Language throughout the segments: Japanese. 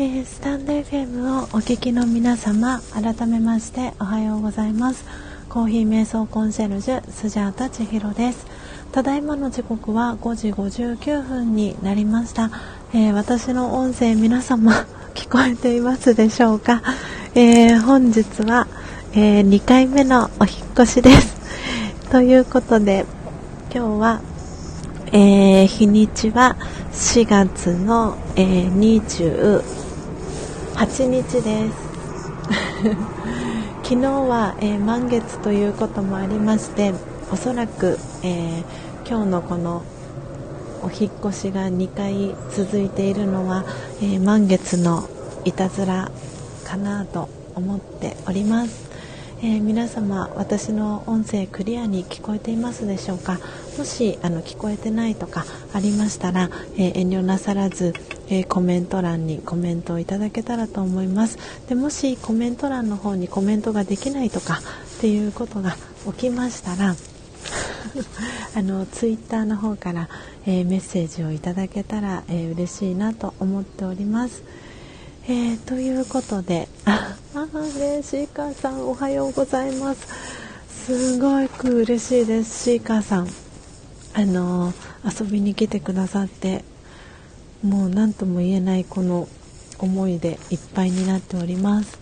えー、スタンド FM をお聞きの皆様改めましておはようございます。コーヒー瞑想コンシェルジュスジャータ千尋です。ただいまの時刻は5時59分になりました、えー、私の音声皆様 聞こえていますでしょうか、えー、本日は、え2回目のお引越しです。ということで今日は、え日にちは4月の、え20 8日です。昨日は、えー、満月ということもありましておそらく、えー、今日のこのお引越しが2回続いているのは、えー、満月のいたずらかなと思っております。えー、皆様私の音声クリアに聞こえていますでしょうか？もしあの聞こえてないとかありましたら、えー、遠慮なさらず、えー、コメント欄にコメントをいただけたらと思いますでもしコメント欄の方にコメントができないとかっていうことが起きましたら あのツイッターの方から、えメッセージをいただけたら、えー、嬉しいなと思っております。えー、ということで、あ、あね、シーカーさんおはようございます。すごく嬉しいです、シーカーさん。あの遊びに来てくださって、もう何とも言えないこの思いでいっぱいになっております。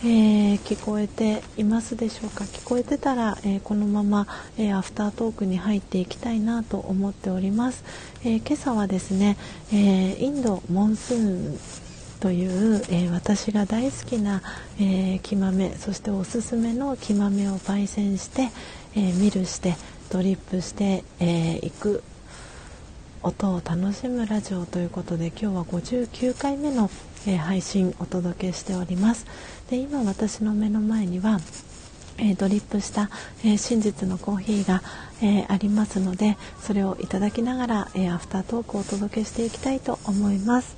えー、聞こえていますでしょうか？聞こえてたら、えー、このまま、えー、アフタートークに入っていきたいなと思っております、え今朝はですね、えインドモンスーンという、え、私が大好きな、えー、木豆そしておすすめの木豆を焙煎して、えー、ミルしてドリップしてい、えー、く音を楽しむラジオということで今日は59回目の、えー、配信お届けしております。で今私の目の前にはえー、ドリップした、えー、真実のコーヒーが、えー、ありますのでそれをいただきながら、えアフタートークをお届けしていきたいと思います。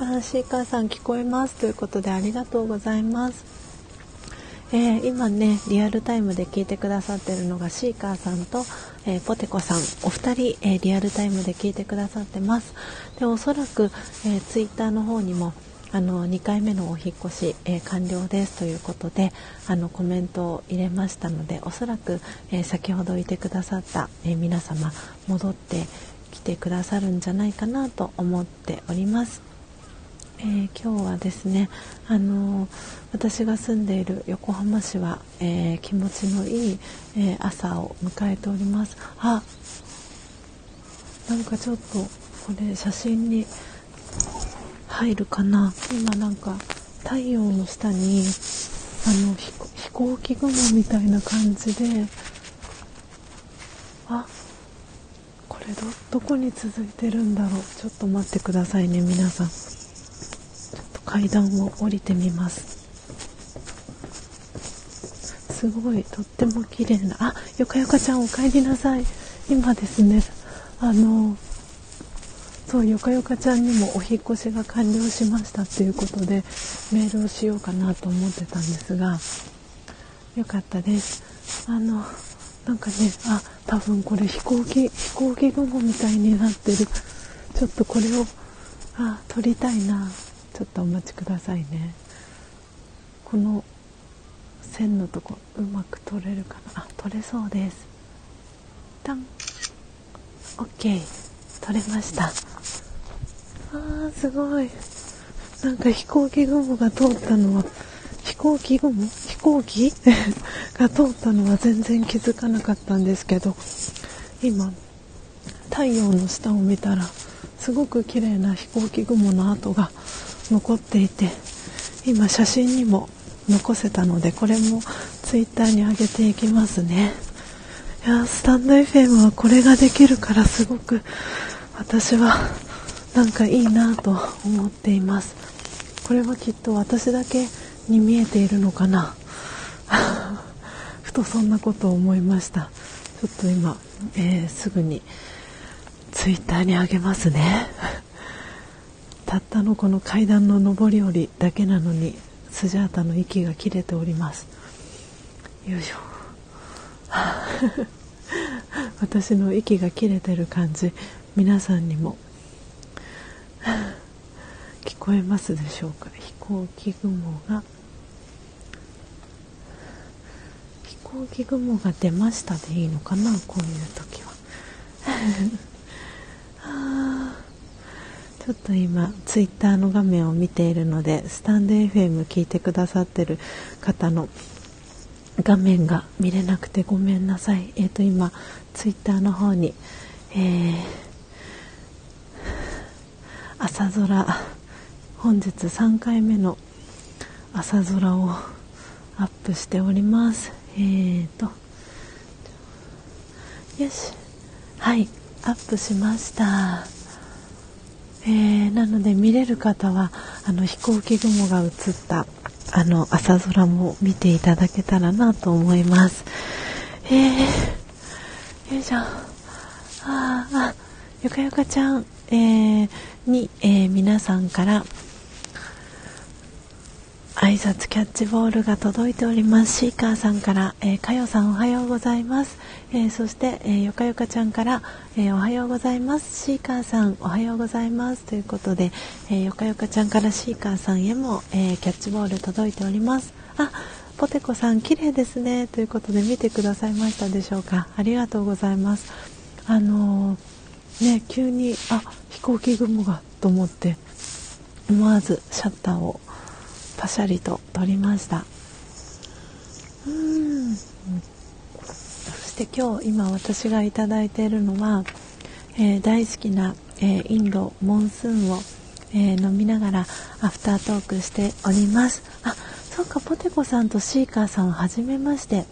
あシーカーさん聞こえます。ということでありがとうございます。えー、今ねリアルタイムで聞いてくださってるのがシーカーさんと、えー、ポテコさん。お二人、えー、リアルタイムで聞いてくださってます。でおそらく、えツイッターの方にもあの2回目のお引越し、え完了です。ということであのコメントを入れましたのでおそらく、え先ほどいてくださった、え皆様戻ってきてくださるんじゃないかなと思っております。えー、今日はですね、あのー、私が住んでいる横浜市は、えー、気持ちのいい、え朝を迎えております。あなんかちょっとこれ写真に入るかな。今なんか太陽の下にあの飛行機雲みたいな感じであこれどどこに続いてるんだろう。ちょっと待ってくださいね皆さん。階段を降りてみます。すごいとっても綺麗な。あよかよかちゃんお帰りなさい。今ですねあのそうよかよかちゃんにもお引越しが完了しましたっていうことでメールをしようかなと思ってたんですがよかったです。あのなんかねあ多分これ飛行機飛行機雲みたいになってる。ちょっとこれをあ撮りたいな。ちょっとお待ちくださいね。この線のとこうまく取れるかな？あ取れそうです。タン。OK 取れました。あーすごい。なんか飛行機雲が通ったのは飛行機雲？飛行機？が通ったのは全然気づかなかったんですけど今太陽の下を見たらすごく綺麗な飛行機雲の跡が残っていて今写真にも残せたのでこれもツイッターに上げていきますね。いやスタンド FM はこれができるからすごく私はなんかいいなと思っています。これはきっと私だけに見えているのかな。ふとそんなことを思いました。ちょっと今、えー、すぐにツイッターにあげますね。たったのこの階段の上り下りだけなのにスジャータの息が切れております。よいしょ。私の息が切れてる感じ皆さんにも。聞こえますでしょうか？飛行機雲が。飛行機雲が出ましたでいいのかな？こういう時は。ちょっと今ツイッターの画面を見ているのでスタンド FM 聞いてくださってる方の画面が見れなくてごめんなさい。えっ、ー、と今ツイッターの方に、えー、朝空本日3回目の朝空をアップしております。えーとよし。はいアップしました。えー、なので見れる方はあの飛行機雲が映ったあの朝空も見ていただけたらなと思います。えー、よいしょああゆかゆかちゃん、えー、に、えー、皆さんから挨拶キャッチボールが届いております。シーカーさんから、えー、かよさんおはようございます、えー、そして、えー、よかよかちゃんから、えー、おはようございます。シーカーさんおはようございます。ということで、えー、よかよかちゃんからシーカーさんへも、えー、キャッチボール届いております。あポテコさん綺麗ですね。ということで見てくださいましたでしょうか。ありがとうございます。あのー、ね急にあ飛行機雲がと思って思わずシャッターをパシャリと撮りました。うん。そして今日今私がいただいているのは、えー、大好きな、えー、インドモンスーンを、えー、飲みながらアフタートークしております。あそうかポテコさんとシーカーさんはじめまして。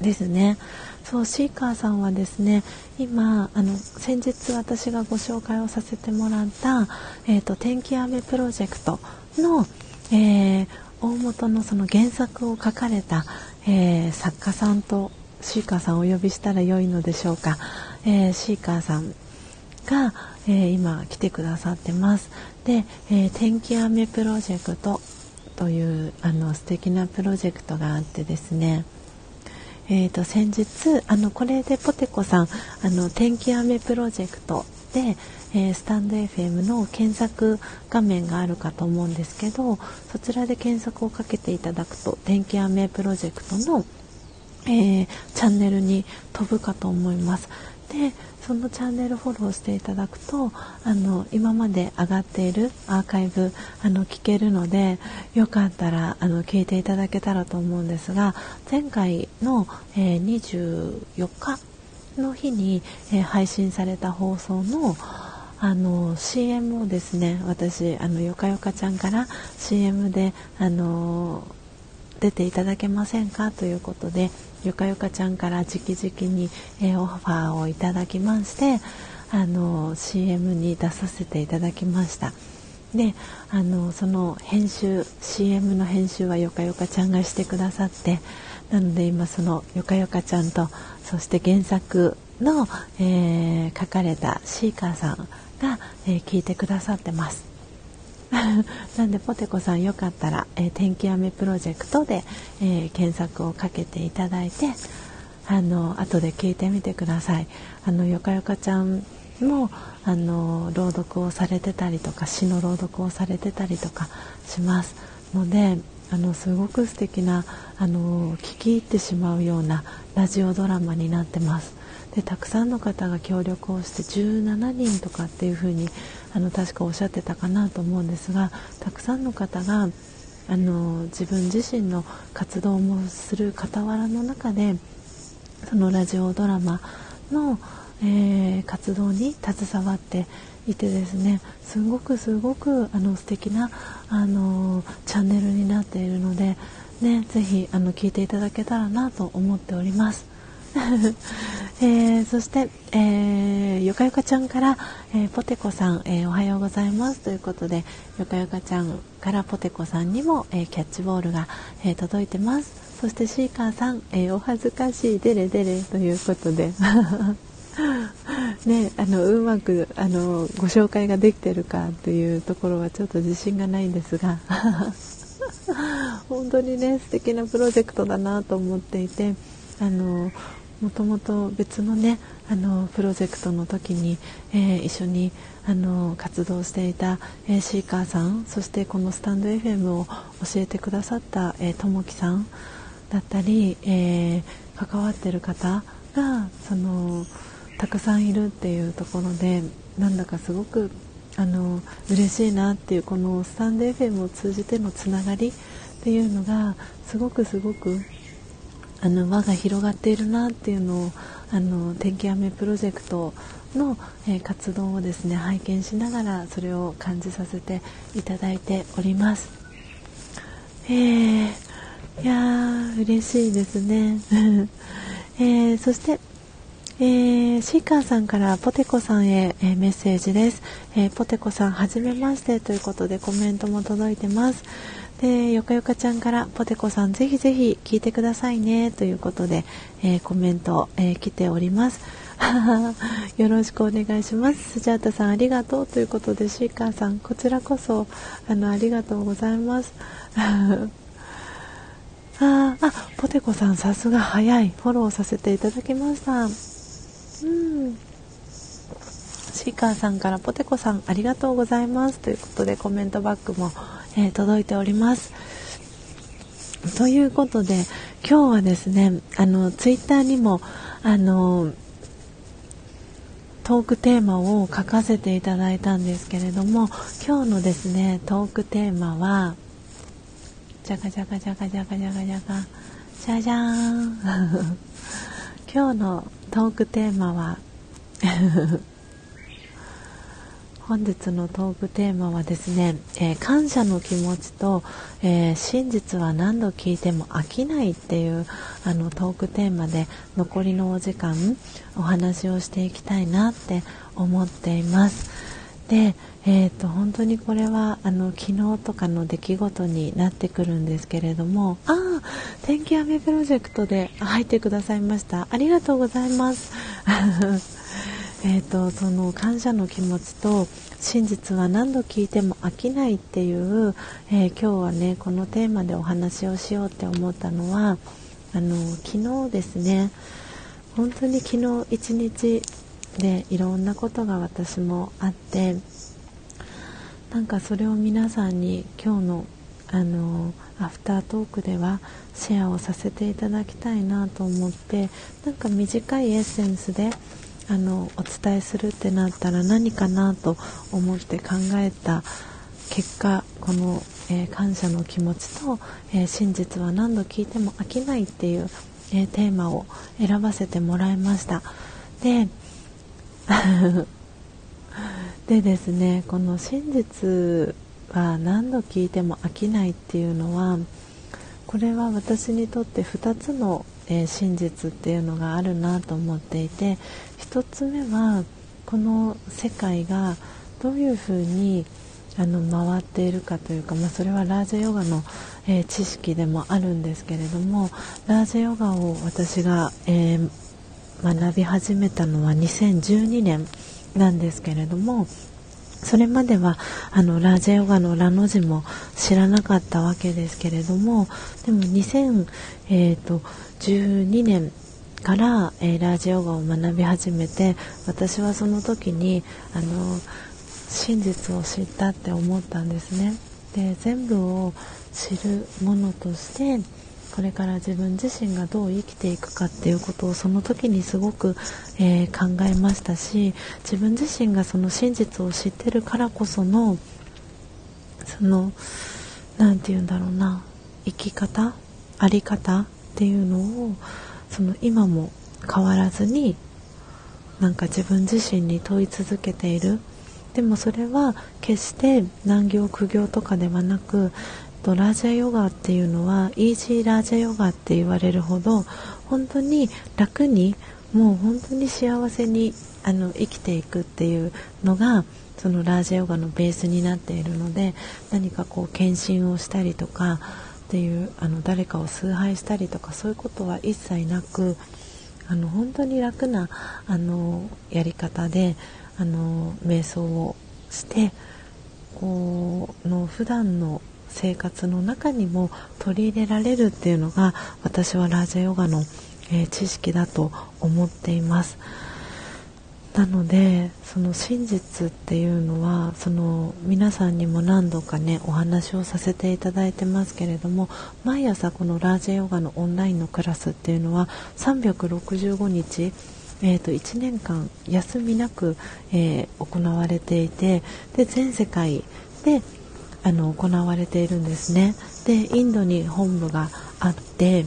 ですね。そうシーカーさんはですね今あの先日私がご紹介をさせてもらった、えーと、天気雨プロジェクトの、えー、大元のその原作を書かれた、えー、作家さんとシーカーさんをお呼びしたら良いのでしょうか、えー、シーカーさんが、え今来てくださってます。で、え天気雨プロジェクトというあの素敵なプロジェクトがあってですね。えーと、先日あのこれでポテコさんあの天気雨プロジェクトで、えー、スタンド FM の検索画面があるかと思うんですけどそちらで検索をかけていただくと天気雨プロジェクトの、えー、チャンネルに飛ぶかと思います。でそのチャンネルフォローしていただくとあの今まで上がっているアーカイブあの聞けるのでよかったらあの聞いていただけたらと思うんですが前回の、えー、24日の日に、えー、配信された放送のあの CM をですね私あのよかよかちゃんから CM であの出ていただけませんか？ということでゆかゆかちゃんから直々に、えー、オファーをいただきましてあの CM に出させていただきました。であのその編集 CM の編集はよかよかちゃんがしてくださってなので今そのよかよかちゃんとそして原作の、えー、書かれたシーカーさんが、えー、聞いてくださってます。なんでポテコさんよかったら、えー、天気雨プロジェクトで、えー、検索をかけていただいてあの後で聞いてみてください。あのよかよかちゃんもあの朗読をされてたりとか詩の朗読をされてたりとかします。のであのすごく素敵なあの聞き入ってしまうようなラジオドラマになってます。でたくさんの方が協力をして17人とかっていう風にあに確かおっしゃってたかなと思うんですがたくさんの方があの自分自身の活動もする傍らの中でそのラジオドラマの、えー、活動に携わっていてですねすごくすごくあの素敵なあのチャンネルになっているので、ね、ぜひあの聞いていただけたらなと思っております。えー、そして、えー、よかよかちゃんから、えー、ポテコさん、えおはようございます。ということでよかよかちゃんからポテコさんにも、えキャッチボールが、え届いてます。そしてシーカーさん、えお恥ずかしいデレデレということで。ね、あのうまくあのご紹介ができてるかというところはちょっと自信がないんですが。本当にね素敵なプロジェクトだなと思っていてあのもともと別のねあのプロジェクトの時に、えー、一緒にあの活動していた、えー、シーカーさんそしてこのスタンド FM を教えてくださったともきさんだったり、えー、関わってる方がそのたくさんいるっていうところでなんだかすごくあの嬉しいなっていうこのスタンド FM を通じてのつながりっていうのがすごくすごくあの輪が広がっているなっていうのをあの天気雨プロジェクトの、えー、活動をですね拝見しながらそれを感じさせていただいております。えー、いやー嬉しいですね。えー、そしてえー、シーカーさんからポテコさんへ、えー、メッセージです、えー、ポテコさんはじめましてということでコメントも届いてますでよかよかちゃんからポテコさんぜひぜひ聞いてくださいねということで、えコメント、え来ております。よろしくお願いします。スジャータさんありがとうということでシーカーさんこちらこそあのありがとうございます。ああポテコさんさすが早い。フォローさせていただきました。うん。シーカーさんからポテコさんありがとうございます。ということでコメントバックも、えー、届いております。ということで今日はですねあのツイッターにもあのトークテーマを書かせていただいたんですけれども今日のですねトークテーマはじゃかじゃかじゃかじゃかじゃかじゃかじゃじゃーん 今日のトークテーマは本日のトークテーマはですね、えー、感謝の気持ちと、えー、真実は何度聞いても飽きないっていうあのトークテーマで残りのお時間お話をしていきたいなって思っています。で、えーと、本当にこれはあの昨日とかの出来事になってくるんですけれどもああ天気雨プロジェクトで入ってくださいましたありがとうございますえとその感謝の気持ちと真実は何度聞いても飽きないっていう、えー、今日はねこのテーマでお話をしようって思ったのはあの昨日ですね本当に昨日一日でいろんなことが私もあってなんかそれを皆さんに今日のあのアフタートークではシェアをさせていただきたいなと思ってなんか短いエッセンスであのお伝えするってなったら何かなと思って考えた結果この、えー、感謝の気持ちと、えー、真実は何度聞いても飽きないっていう、えー、テーマを選ばせてもらいました。で でですねこの真実は何度聞いても飽きないっていうのはこれは私にとって2つの、えー、真実っていうのがあるなと思っていて1つ目はこの世界がどういうふうにあの回っているかというか、まあ、それはラージャヨガの、えー、知識でもあるんですけれどもラージャヨガを私が、えー、学び始めたのは2012年なんですけれどもそれまではあのラージャヨガのラの字も知らなかったわけですけれどもでも2012年から、えー、ラージヨガを学び始めて私はその時にあの真実を知ったって思ったんですね。で全部を知るものとしてこれから自分自身がどう生きていくかっていうことをその時にすごく、えー、考えましたし自分自身がその真実を知ってるからこそのその何て言うんだろうな生き方在り方っていうのをその今も変わらずになんか自分自身に問い続けている。でもそれは決して難行苦行とかではなくとラージャヨガっていうのはイージーラージャヨガって言われるほど本当に楽にもう本当に幸せにあの生きていくっていうのがそのラージャヨガのベースになっているので何かこう献身をしたりとかっていうあの誰かを崇拝したりとかそういうことは一切なくあの本当に楽なあのやり方であの瞑想をしてこうの普段の生活の中にも取り入れられるっていうのが私はラージャヨガのえー、知識だと思っています。なのでその真実っていうのはその皆さんにも何度かねお話をさせていただいてますけれども毎朝このラージェヨガのオンラインのクラスっていうのは365日えー、と1年間休みなく、えー、行われていてで全世界であの行われているんですね。でインドに本部があって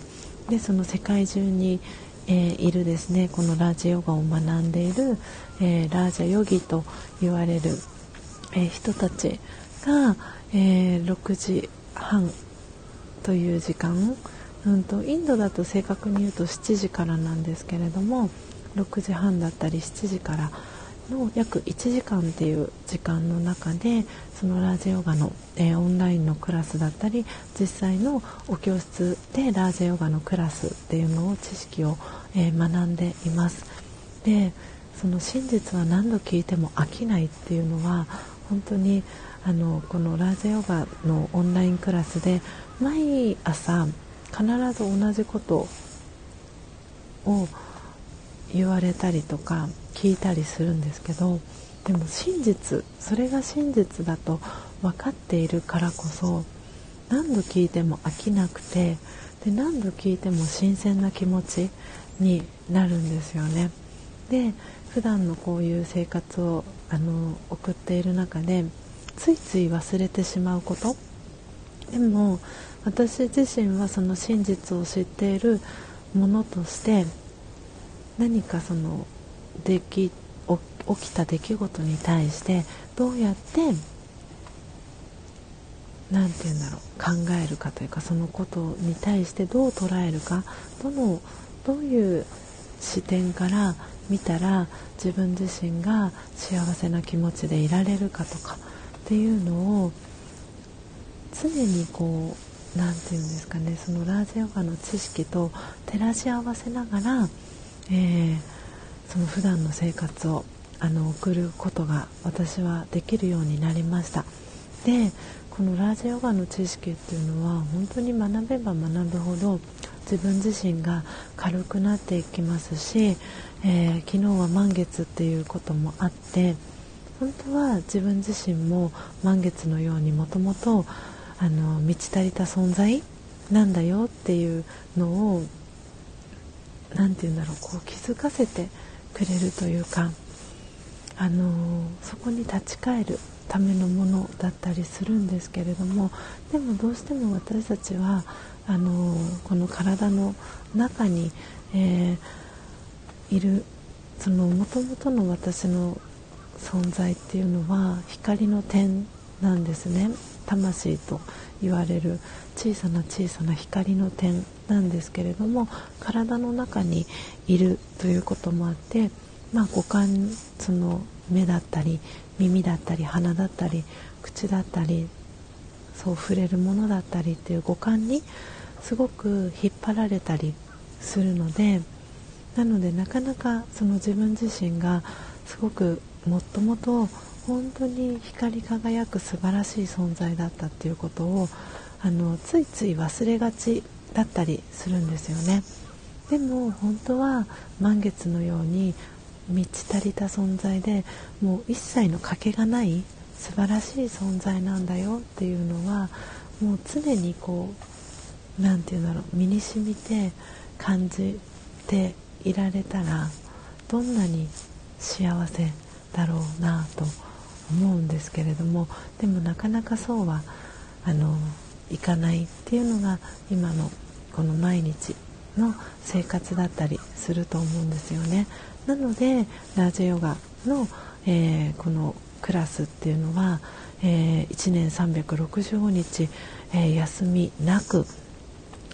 でその世界中に、えー、いるですね。このラージヨガを学んでいる、えー、ラージャヨギと言われる、えー、人たちが、え6時半という時間、うんと、インドだと正確に言うと7時からなんですけれども6時半だったり7時からの約1時間っていう時間の中でそのラージヨガの、えー、オンラインのクラスだったり実際のお教室でラージヨガのクラスっていうのを知識を、えー、学んでいます。でその真実は何度聞いても飽きないっていうのは本当にあのこのラージヨガのオンラインクラスで毎朝必ず同じことを言われたりとか聞いたりするんですけどでも真実それが真実だと分かっているからこそ何度聞いても飽きなくてで何度聞いても新鮮な気持ちになるんですよね。で普段のこういう生活をあの送っている中でついつい忘れてしまうことでも私自身はその真実を知っているものとして何かそのでき起きた出来事に対してどうやって何て言うんだろう考えるかというかそのことに対してどう捉えるかどのどういう視点から見たら自分自身が幸せな気持ちでいられるかとかっていうのを常にこう何て言うんですかねそのラージヨガの知識と照らし合わせながらえー、その普段の生活をあの送ることが私はできるようになりました。でこのラージヨガの知識っていうのは本当に学べば学ぶほど自分自身が軽くなっていきますし、えー、昨日は満月っていうこともあって本当は自分自身も満月のようにもともと満ち足りた存在なんだよっていうのを何て言うんだろうこう気づかせてくれるというか、あのー、そこに立ち返るためのものだったりするんですけれどもでもどうしても私たちはあのー、この体の中に、えー、いるその元々の私の存在っていうのは光の点なんですね。魂と言われる小さな小さな光の点。なんですけれども体の中にいるということもあって、まあ、五感その目だったり耳だったり鼻だったり口だったりそう触れるものだったりっていう五感にすごく引っ張られたりするのでなのでなかなかその自分自身がすごくもっともと本当に光り輝く素晴らしい存在だったっていうことをあのついつい忘れがちだったりするんですよね。でも本当は満月のように満ち足りた存在でもう一切の欠けがない素晴らしい存在なんだよっていうのはもう常にこう何て言うんだろう身に染みて感じていられたらどんなに幸せだろうなと思うんですけれどもでもなかなかそうはあのいかないっていうのが今のこの毎日の生活だったりすると思うんですよね。なのでラージヨガの、えー、このクラスっていうのは、えー、1年365日、えー、休みなく、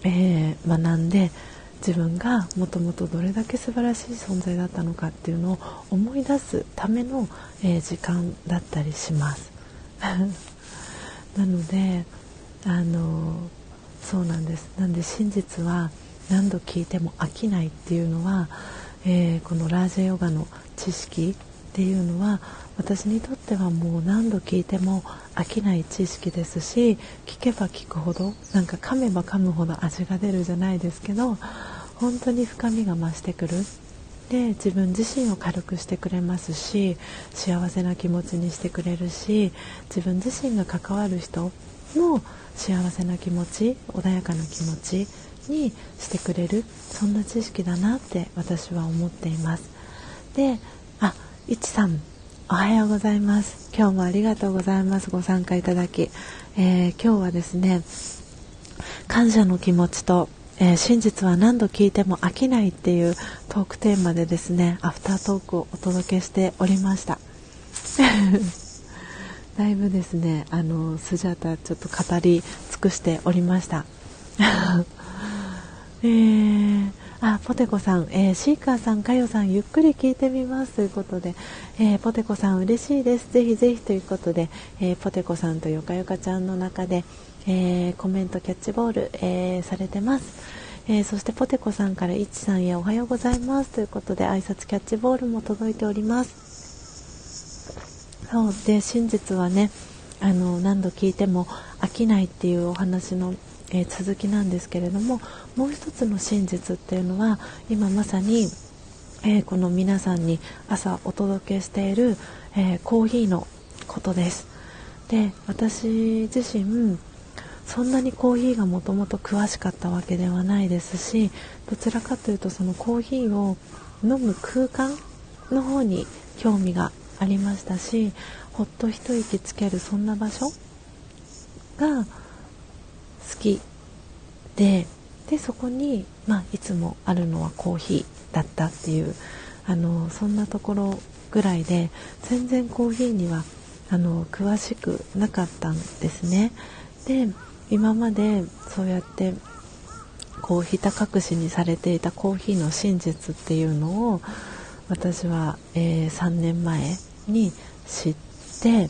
えー学んで自分がもともとどれだけ素晴らしい存在だったのかっていうのを思い出すための、え時間だったりします。なのであのそうなんです。なんで真実は何度聞いても飽きないっていうのは、えー、このラージェヨガの知識っていうのは私にとってはもう何度聞いても飽きない知識ですし聞けば聞くほどなんか噛めば噛むほど味が出るじゃないですけど本当に深みが増してくる。で自分自身を軽くしてくれますし幸せな気持ちにしてくれるし自分自身が関わる人の幸せな気持ち穏やかな気持ちにしてくれるそんな知識だなって私は思っています。であいちさんおはようございます。今日もありがとうございます。ご参加いただき、えー、今日はですね感謝の気持ちとえー、真実は何度聞いても飽きないっていうトークテーマでですねアフタートークをお届けしておりました。だいぶですねあのスジャータちょっと語り尽くしておりました。えー、あポテコさん、えー、シーカーさん、かよさんゆっくり聞いてみますということで、えー、ポテコさん嬉しいです。ぜひぜひということで、えポテコさんとよかよかちゃんの中でえー、コメントキャッチボール、えー、されてます、えー、そしてポテコさんからいちさんへおはようございますということで挨拶キャッチボールも届いております。そうで真実はねあの何度聞いても飽きないっていうお話の、えー、続きなんですけれどももう一つの真実っていうのは今まさに、えー、この皆さんに朝お届けしている、えー、コーヒーのことです。で私自身そんなにコーヒーがもともと詳しかったわけではないですしどちらかというとそのコーヒーを飲む空間の方に興味がありましたしほっと一息つけるそんな場所が好きででそこに、まあ、いつもあるのはコーヒーだったっていうあのそんなところぐらいで全然コーヒーにはあの詳しくなかったんですね。で今までそうやってこうひた隠しにされていたコーヒーの真実っていうのを私は、えー、3年前に知って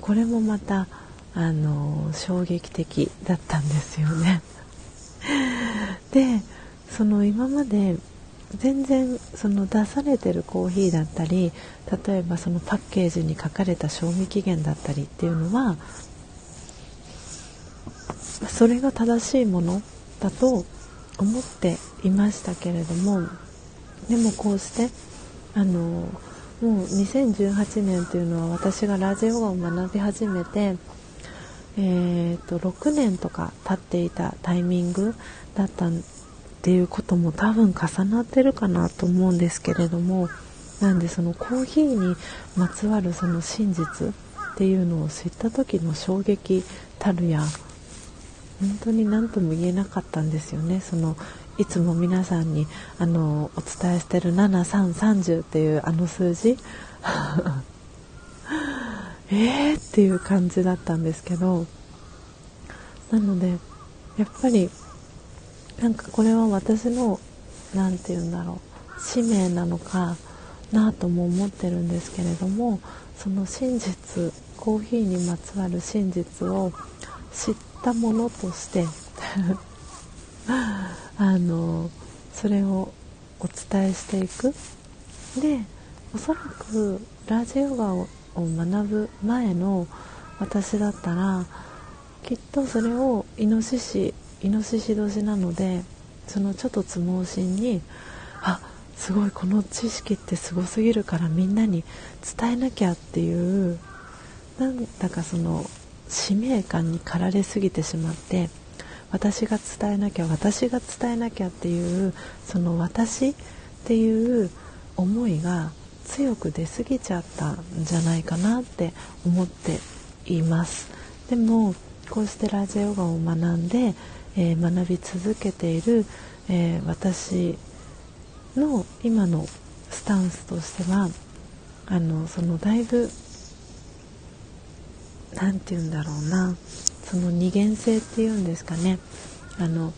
これもまたあの衝撃的だったんですよね。でその今まで全然その出されてるコーヒーだったり例えばそのパッケージに書かれた賞味期限だったりっていうのはそれが正しいものだと思っていましたけれどもでもこうしてあのもう2018年というのは私がラジオを学び始めて、えーと、6年とか経っていたタイミングだったっていうことも多分重なってるかなと思うんですけれどもなんでそのコーヒーにまつわるその真実っていうのを知った時の衝撃たるや本当に何とも言えなかったんですよね。そのいつも皆さんにあのお伝えしてる7330っていうあの数字。えーっていう感じだったんですけど。なのでやっぱりなんかこれは私の何て言うんだろう使命なのかなとも思ってるんですけれどもその真実コーヒーにまつわる真実を知ったものとして あのそれをお伝えしていく。でおそらくラジオガを学ぶ前の私だったらきっとそれをイノシシイノシシ年なのでそのちょっとつ盲信にあすごいこの知識ってすごすぎるからみんなに伝えなきゃっていうなんだかその使命感に駆られすぎてしまって私が伝えなきゃ私が伝えなきゃっていうその私っていう思いが強く出過ぎちゃったんじゃないかなって思っています。でもこうしてラジオガを学んで、えー、学び続けている、えー、私の今のスタンスとしてはあのそのだいぶ何て言うんだろうな。その二元性っていうんですかね。あの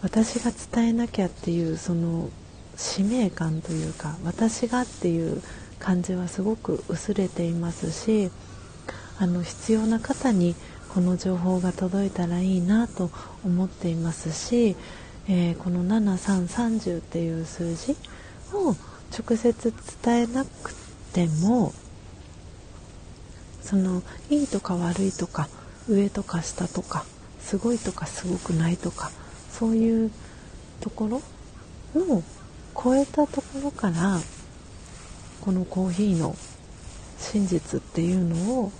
私が伝えなきゃっていうその使命感というか私がっていう感じはすごく薄れていますしあの必要な方にこの情報が届いたらいいなと思っていますし、えー、この7330っていう数字を直接伝えなくてもそのいいとか悪いとか上とか下とかすごいとかすごくないとかそういうところの超えたところからこのコーヒーの真実っていうのを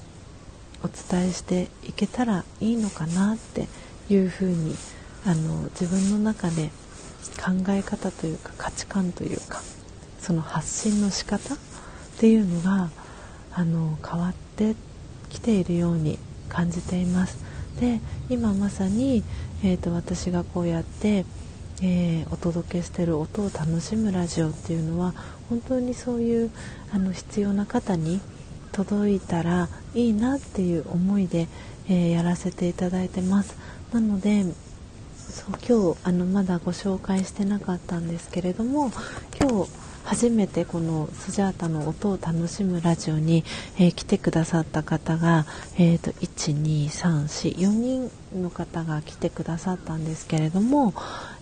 お伝えしていけたらいいのかなっていうふうにあの自分の中で考え方というか価値観というかその発信の仕方っていうのがあの変わってきているように感じています。で今まさに、えーと、私がこうやって、えー、お届けしている音を楽しむラジオっていうのは本当にそういうあの必要な方に届いたらいいなっていう思いで、えー、やらせていただいてます。なのでそう今日あのまだご紹介してなかったんですけれども今日初めてこのスジャータの音を楽しむラジオに、えー、来てくださった方が、えーと、12344人の方が来てくださったんですけれども、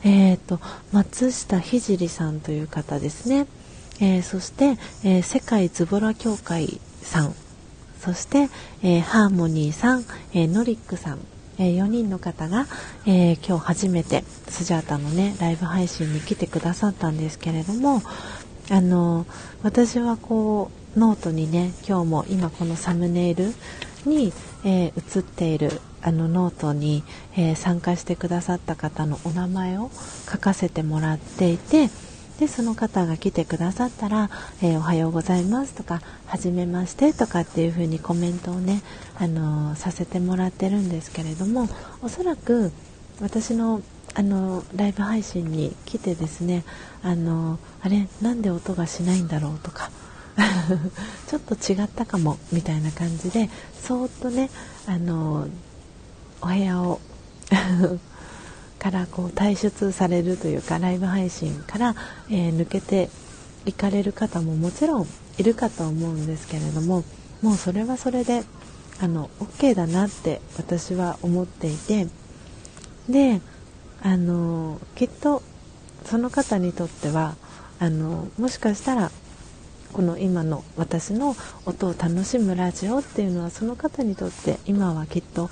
えーと、松下聖さんという方ですね、えー、そして、え世界ズボラ協会さん。そして、えハーモニーさん、えノリックさん。えー、4人の方が、えー、今日初めてスジャータのねライブ配信に来てくださったんですけれどもあの私はこうノートにね今日も今このサムネイルに、えー、映っているあのノートに、えー、参加してくださった方のお名前を書かせてもらっていてでその方が来てくださったら、えー、おはようございますとか、はじめましてとかっていう風にコメントをね、あの、させてもらってるんですけれども、おそらく私のあのライブ配信に来てですねあのあれなんで音がしないんだろうとか ちょっと違ったかもみたいな感じでそーっとねあのお部屋を からこう退出されるというかライブ配信から、えー、抜けていかれる方ももちろんいるかと思うんですけれどももうそれはそれであの OK だなって私は思っていてであのきっとその方にとってはあのもしかしたらこの今の私の音を楽しむラジオっていうのはその方にとって今はきっと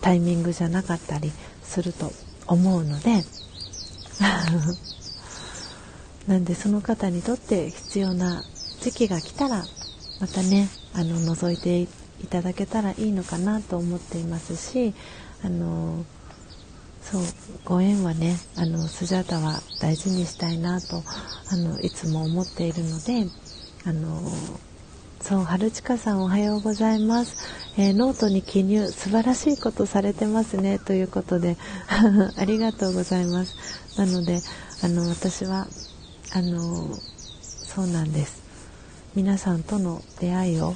タイミングじゃなかったりすると思うので なんでその方にとって必要な時期が来たらまたねあの覗いていただけたらいいのかなと思っていますしあのそうご縁はねあのスジャータは大事にしたいなとあのいつも思っているのであのそう春近さんおはようございます、えー、ノートに記入素晴らしいことされてますねということで ありがとうございます。なのであの私はあのそうなんです。皆さんとの出会いを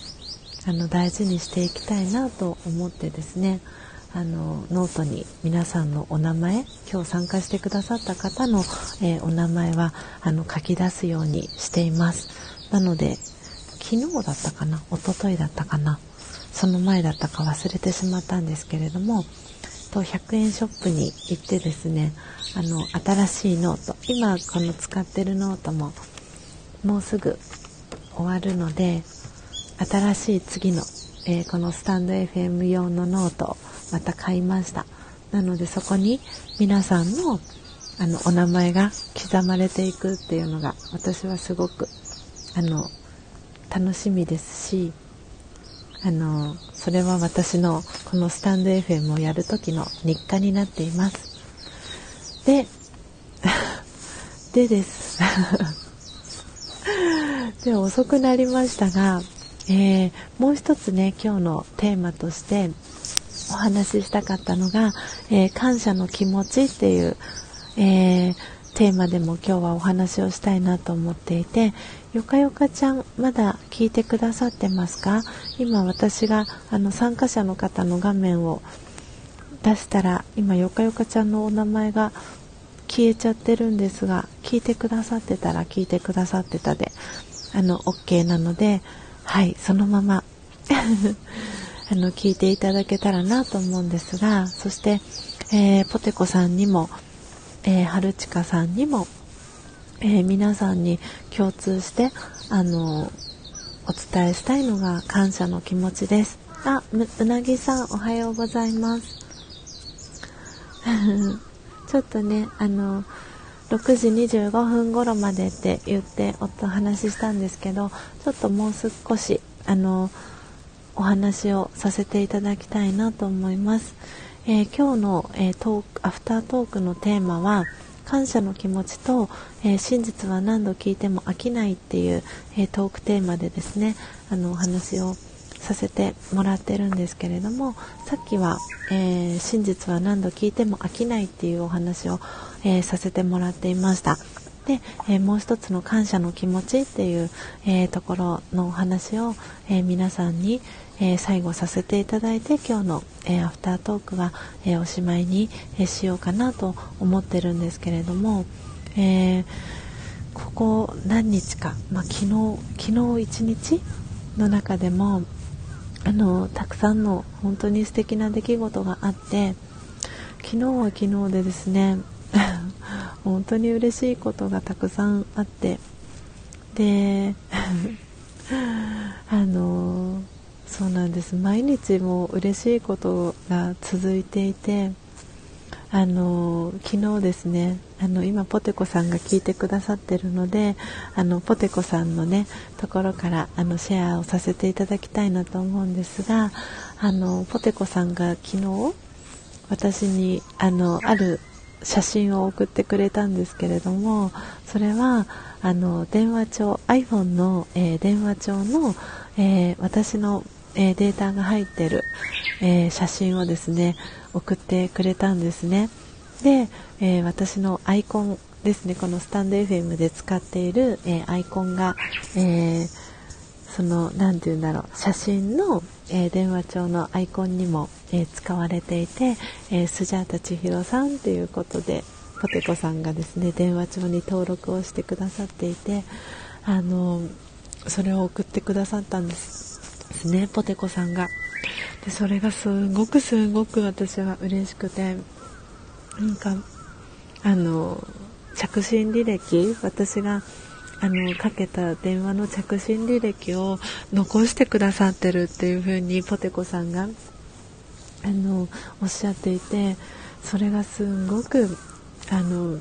あの大事にしていきたいなと思ってですね。あのノートに皆さんのお名前今日参加してくださった方の、えー、お名前はあの書き出すようにしています。なので昨日だったかな一昨日だったかなその前だったか忘れてしまったんですけれどもと100円ショップに行ってですねあの新しいノート今この使ってるノートももうすぐ終わるので新しい次の、えー、このスタンド FM 用のノートまた買いました。なのでそこに皆さんのあのお名前が刻まれていくっていうのが私はすごくあの楽しみですしあのそれは私のこのスタンド FM をやる時の日課になっています。ででです。で遅くなりましたが、えー、もう一つね今日のテーマとしてお話ししたかったのが、えー、感謝の気持ちっていう、えー、テーマでも今日はお話をしたいなと思っていて、よかよかちゃん、まだ聞いてくださってますか？今私があの参加者の方の画面を出したら、今よかよかちゃんのお名前が消えちゃってるんですが、聞いてくださってたら聞いてくださってたで、あの、OK なので、はい、そのまま。あの、聞いていただけたらなと思うんですが、そして、えー、ポテコさんにも、えー、春近さんにも、えー、皆さんに共通して、あの、お伝えしたいのが感謝の気持ちです。あ、うなぎさん、おはようございます。ちょっとね、あの、6時25分頃までって言ってお話ししたんですけどちょっともう少しあのお話をさせていただきたいなと思います、えー、今日の、えー、トークアフタートークのテーマは感謝の気持ちと、えー、真実は何度聞いても飽きないっていう、えトークテーマでですねあのお話をさせてもらってるんですけれどもさっきは、えー、真実は何度聞いても飽きないっていうお話を、えー、させてもらっていました。で、えー、もう一つの感謝の気持ちっていう、えところのお話を、え皆さんに、え最後させていただいて今日の、えアフタートークは、えおしまいに、えしようかなと思ってるんですけれども、えここ何日か、まあ、昨日昨日一日の中でもあのたくさんの本当に素敵な出来事があって昨日は昨日でですね 本当に嬉しいことがたくさんあってで あのそうなんです。毎日も嬉しいことが続いていてあの昨日ですねあの今ポテコさんが聞いてくださってるのであのポテコさんのねところからあのシェアをさせていただきたいなと思うんですがあのポテコさんが昨日私にあのある写真を送ってくれたんですけれどもそれはあの電話帳 iPhone の、えー、電話帳の、えー、私のえー、データが入ってる、えー、写真をですね送ってくれたんですね。で、えー、私のアイコンですねこのスタンド FM で使っている、えアイコンが、えその何て言うんだろう写真の、え電話帳のアイコンにも、え使われていて、えスジャータ千尋さんということでポテコさんがですね電話帳に登録をしてくださっていてあのそれを送ってくださったんです。ですねポテコさんが。でそれがすごくすごく私は嬉しくてなんかあの着信履歴私があのかけた電話の着信履歴を残してくださってるっていう風にポテコさんがあのおっしゃっていてそれがすごくあの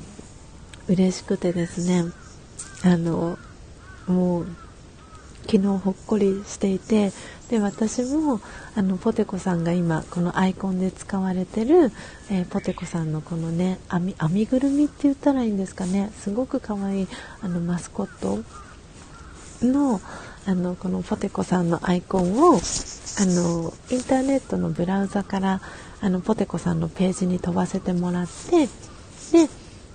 嬉しくてですねあのもう昨日ほっこりしていてで私もあのポテコさんが今このアイコンで使われてる、えー、ポテコさんのこのね編みぐるみって言ったらいいんですかね。すごく可愛いあのマスコットのあのこのポテコさんのアイコンをあのインターネットのブラウザからあのポテコさんのページに飛ばせてもらってで、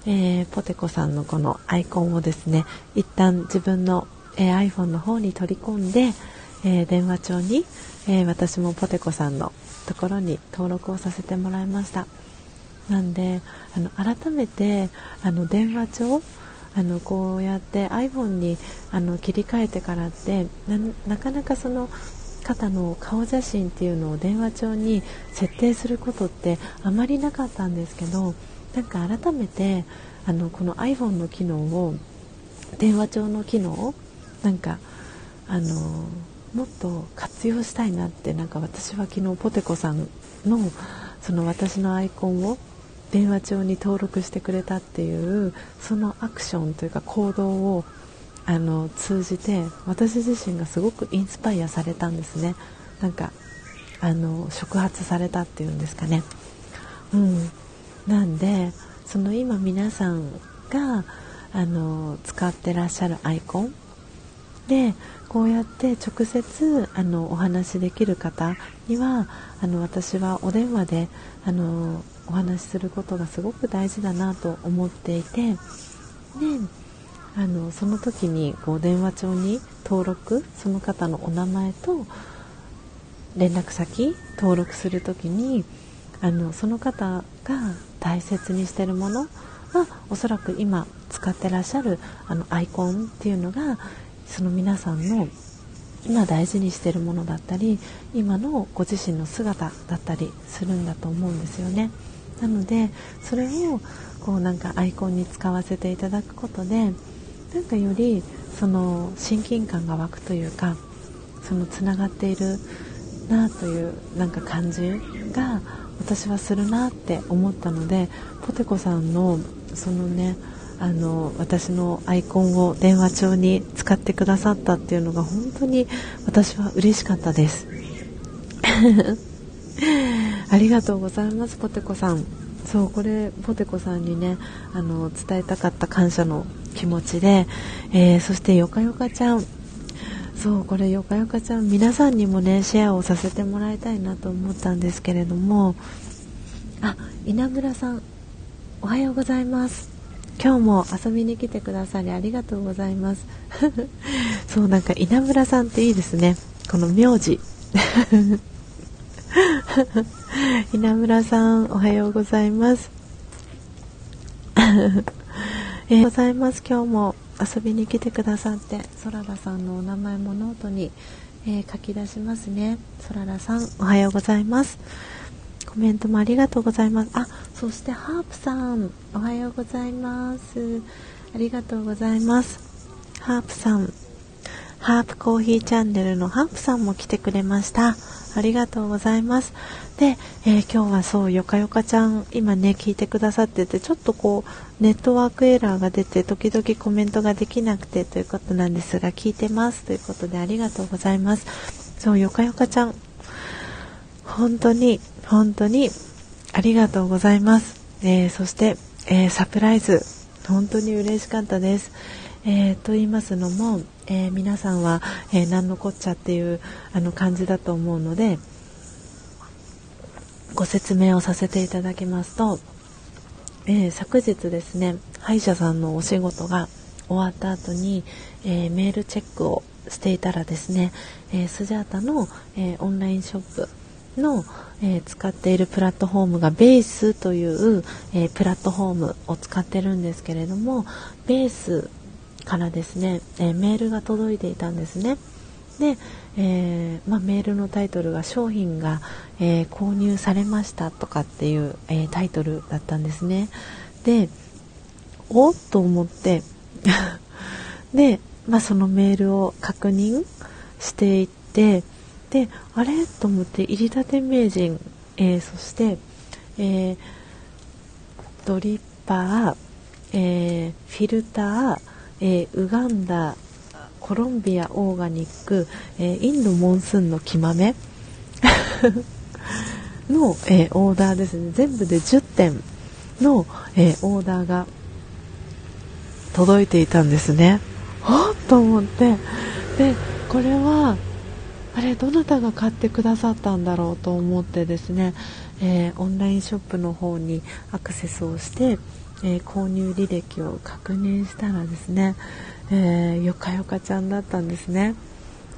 えー、ポテコさんのこのアイコンをですね一旦自分のえー、iPhone の方に取り込んで、えー、電話帳に、えー、私もポテコさんのところに登録をさせてもらいました。なんであの改めてあの電話帳あのこうやって iPhone にあの切り替えてからってなかなかその方の顔写真っていうのを電話帳に設定することってあまりなかったんですけどなんか改めてあのこの iPhone の機能を電話帳の機能なんかあのもっと活用したいなってなんか私は昨日ポテコさんのその私のアイコンを電話帳に登録してくれたっていうそのアクションというか行動をあの通じて私自身がすごくインスパイアされたんですね。なんかあの触発されたっていうんですかね。うん。なんでその今皆さんがあの使ってらっしゃるアイコンでこうやって直接あのお話しできる方にはあの私はお電話であのお話しすることがすごく大事だなと思っていてであのその時にこう電話帳に登録その方のお名前と連絡先登録する時にあのその方が大切にしてるものはおそらく今使ってらっしゃるあのアイコンっていうのがその皆さんの今大事にしてるものだったり今のご自身の姿だったりするんだと思うんですよね。なのでそれをこうなんかアイコンに使わせていただくことでなんかよりその親近感が湧くというかそのつながっているなというなんか感じが私はするなって思ったのでポテコさんのそのねあの私のアイコンを電話帳に使ってくださったっていうのが本当に私は嬉しかったです。ありがとうございますポテコさん。そうこれポテコさんにねあの伝えたかった感謝の気持ちで、えー、そしてよかよかちゃん。そうこれよかよかちゃん皆さんにもねシェアをさせてもらいたいなと思ったんですけれども。あ稲村さんおはようございます。今日も遊びに来てくださりありがとうございます。そうなんか稲村さんっていいですね。この名字。稲村さんおはようございます。えー、ございます。今日も遊びに来てくださってそららさんのお名前もノートに、えー、書き出しますね。そららさんおはようございます。コメントもありがとうございます。あそしてハープさんおはようございます。ありがとうございます。ハープさんハープコーヒーチャンネルのハープさんも来てくれました。ありがとうございます。で、えー、今日はそうよかよかちゃん今ね聞いてくださっててちょっとこうネットワークエラーが出て時々コメントができなくてということなんですが聞いてます。ということでありがとうございます。そうよかよかちゃん。本当に本当にありがとうございます。えー、そして、えー、サプライズ、本当に嬉しかったです。えー、と言いますのも、え皆さんは、え何のこっちゃっていうあの感じだと思うので、ご説明をさせていただきますと、え昨日ですね、歯医者さんのお仕事が終わった後に、えメールチェックをしていたらですね、えスジャータの、えオンラインショップの、えー、使っているプラットフォームがベースという、えー、プラットフォームを使ってるんですけれどもベースからですね、えー、メールが届いていたんですね。で、えまあ、メールのタイトルが商品が、え購入されましたとかっていう、えタイトルだったんですね。でおっと思って で、まあ、そのメールを確認していってであれ？と思って入りたて名人、えー、そして、えー、ドリッパー、えー、フィルター、えウガンダコロンビアオーガニック、えインドモンスーンの木豆 の、えオーダーですね。全部で10点の、えオーダーが届いていたんですね。は？っと思って。でこれはあれどなたが買ってくださったんだろうと思ってですね、えー、オンラインショップの方にアクセスをして、えー、購入履歴を確認したらですね、えー、よかよかちゃんだったんですね。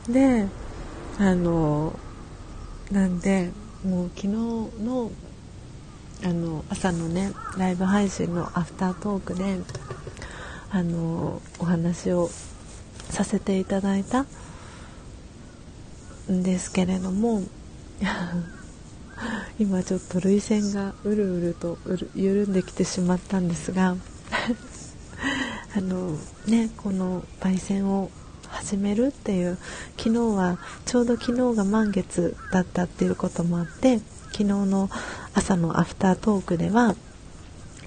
であのなんでもう昨日のあの朝のねライブ配信のアフタートークであのお話をさせていただいたんですけれども 今ちょっと涙腺がうるうると緩んできてしまったんですが あのねこの焙煎を始めるっていう昨日はちょうど昨日が満月だったっていうこともあって昨日の朝のアフタートークでは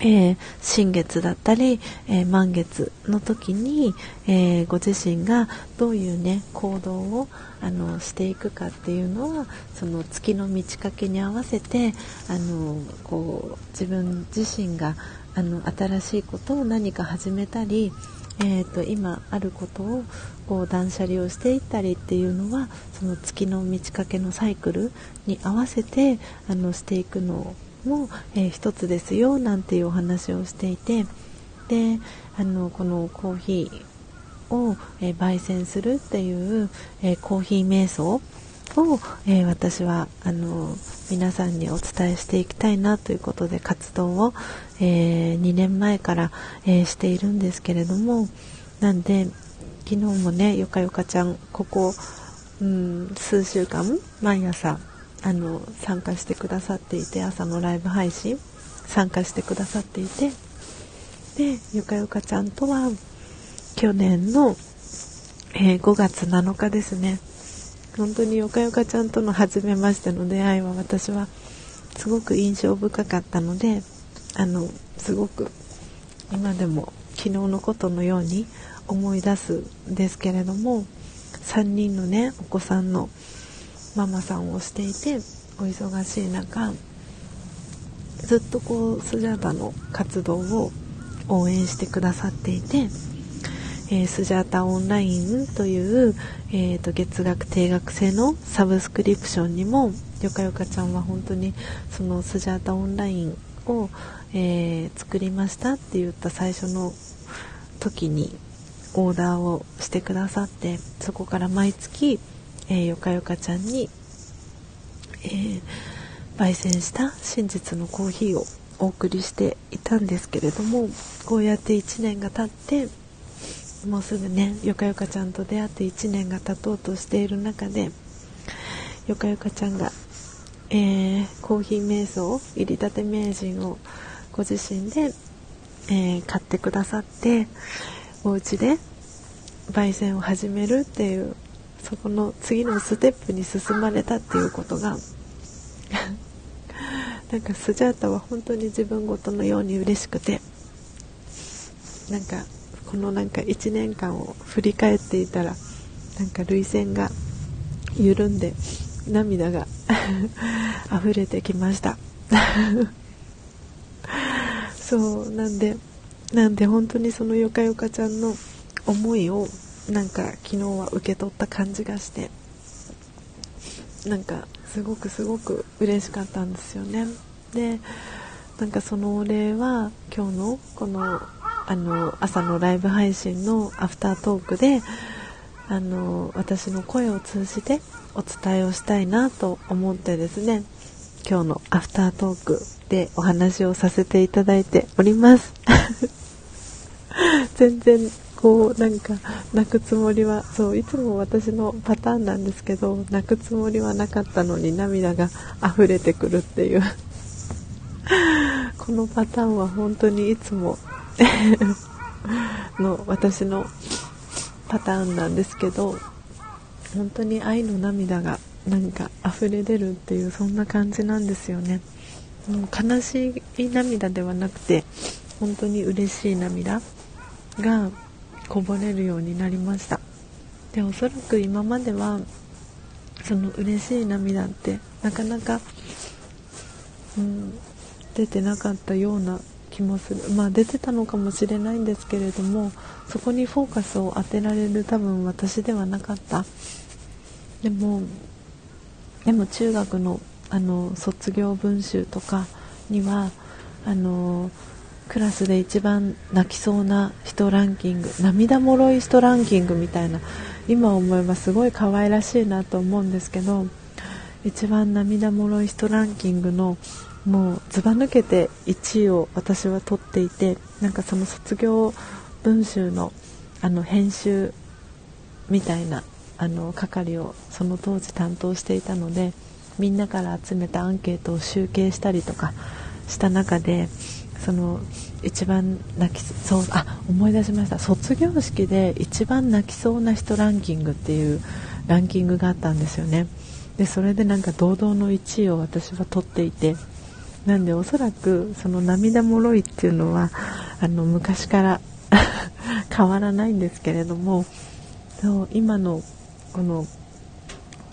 えー、新月だったり、えー、満月の時に、えー、ご自身がどういうね行動をあのしていくかっていうのはその月の満ち欠けに合わせてあのこう自分自身があの新しいことを何か始めたり、えーと、今あることをこう断捨離をしていったりっていうのはその月の満ち欠けのサイクルに合わせてあのしていくのをも、えー、一つですよなんていうお話をしていてであのこのコーヒーを、えー、焙煎するっていう、えー、コーヒー瞑想を、え私はあの皆さんにお伝えしていきたいなということで活動を、え2年前から、えしているんですけれどもなんで昨日もねよかよかちゃんここ、うん、数週間毎朝あの参加してくださっていて朝のライブ配信参加してくださっていてでゆかゆかちゃんとは去年の、えー、5月7日ですね。本当によかよかちゃんとの初めましての出会いは私はすごく印象深かったのであのすごく今でも昨日のことのように思い出すんですけれども3人のねお子さんのママさんをしていてお忙しい中ずっとこうスジャータの活動を応援してくださっていて、えー、スジャータオンラインという、えーと、月額定額制のサブスクリプションにもよかよかちゃんは本当にそのスジャータオンラインを、えー、作りましたって言った最初の時にオーダーをしてくださってそこから毎月、えー、よかよかちゃんに、えー、焙煎した真実のコーヒーをお送りしていたんですけれどもこうやって1年が経ってもうすぐねよかよかちゃんと出会って1年が経とうとしている中でよかよかちゃんが、えー、コーヒー瞑想入りたて名人をご自身で、えー、買ってくださってお家で焙煎を始めるっていうそこの次のステップに進まれたっていうことが なんかスジャータは本当に自分ごとのように嬉しくてなんかこのなんか1年間を振り返っていたらなんか涙腺が緩んで涙が 溢れてきました。そうなんでなんで本当にそのよかよかちゃんの思いをなんか昨日は受け取った感じがしてなんかすごくすごく嬉しかったんですよね。でなんかそのお礼は今日のこのあの朝のライブ配信のアフタートークであの私の声を通じてお伝えをしたいなと思ってですね今日のアフタートークでお話をさせていただいております。全然こうなんか泣くつもりはそういつも私のパターンなんですけど泣くつもりはなかったのに涙が溢れてくるっていう。このパターンは本当にいつも の私のパターンなんですけど本当に愛の涙がなんか溢れ出るっていうそんな感じなんですよね。もう悲しい涙ではなくて本当に嬉しい涙がこぼれるようになりました。でおそらく今まではその嬉しい涙ってなかなか、うん、出てなかったような気もする。まあ出てたのかもしれないんですけれどもそこにフォーカスを当てられる多分私ではなかった。でもでも中学のあの卒業文集とかにはあのクラスで一番泣きそうな人ランキング涙もろい人ランキングみたいな今思えばすごい可愛らしいなと思うんですけど一番涙もろい人ランキングのもうずば抜けて1位を私は取っていてなんかその卒業文集のあの編集みたいなあの係をその当時担当していたのでみんなから集めたアンケートを集計したりとかした中でその一番泣きそうあ思い出しました。卒業式で一番泣きそうな人ランキングっていうランキングがあったんですよね。でそれでなんか堂々の1位を私は取っていて。なんでおそらくその涙もろいっていうのはあの昔から 変わらないんですけれどもそう今のこの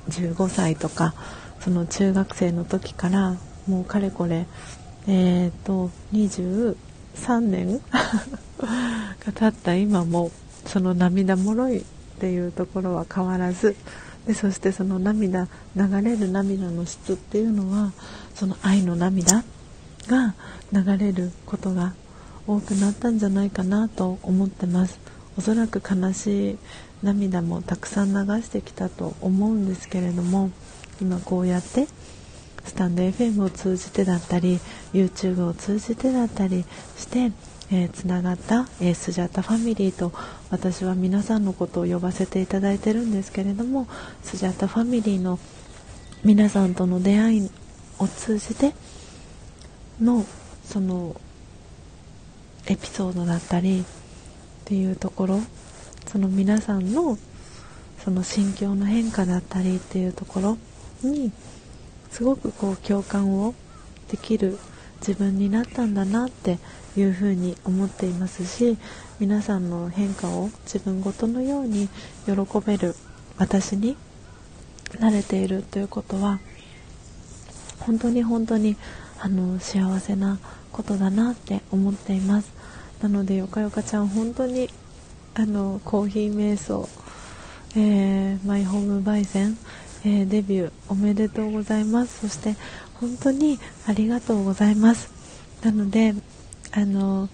15歳とかその中学生の時からもうかれこれえーと、23年 が経った今もその涙もろいっていうところは変わらずでそしてその涙流れる涙の質っていうのはその愛の涙が流れることが多くなったんじゃないかなと思ってます。おそらく悲しい涙もたくさん流してきたと思うんですけれども今こうやってスタンド FM を通じてだったり YouTube を通じてだったりしてえー、つながった、えー、スジャータファミリーと私は皆さんのことを呼ばせていただいてるんですけれどもスジャータファミリーの皆さんとの出会いを通じてのそのエピソードだったりっていうところその皆さんのその心境の変化だったりっていうところにすごくこう共感をできる自分になったんだなっていうふうに思っていますし皆さんの変化を自分ごとのように喜べる私に慣れているということは本当に本当にあの幸せなことだなって思っています。なのでよかよかちゃん本当にあのコーヒー瞑想、えー、マイホーム焙煎、えー、デビューおめでとうございます。そして本当にありがとうございます。なのであの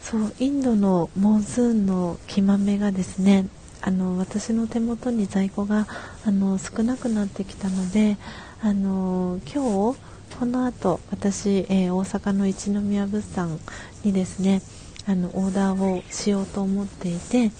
そうインドのモンスーンの木豆がですねあの私の手元に在庫があの少なくなってきたのであの今日この後私、えー、大阪の一宮物産にですねあのオーダーをしようと思っていて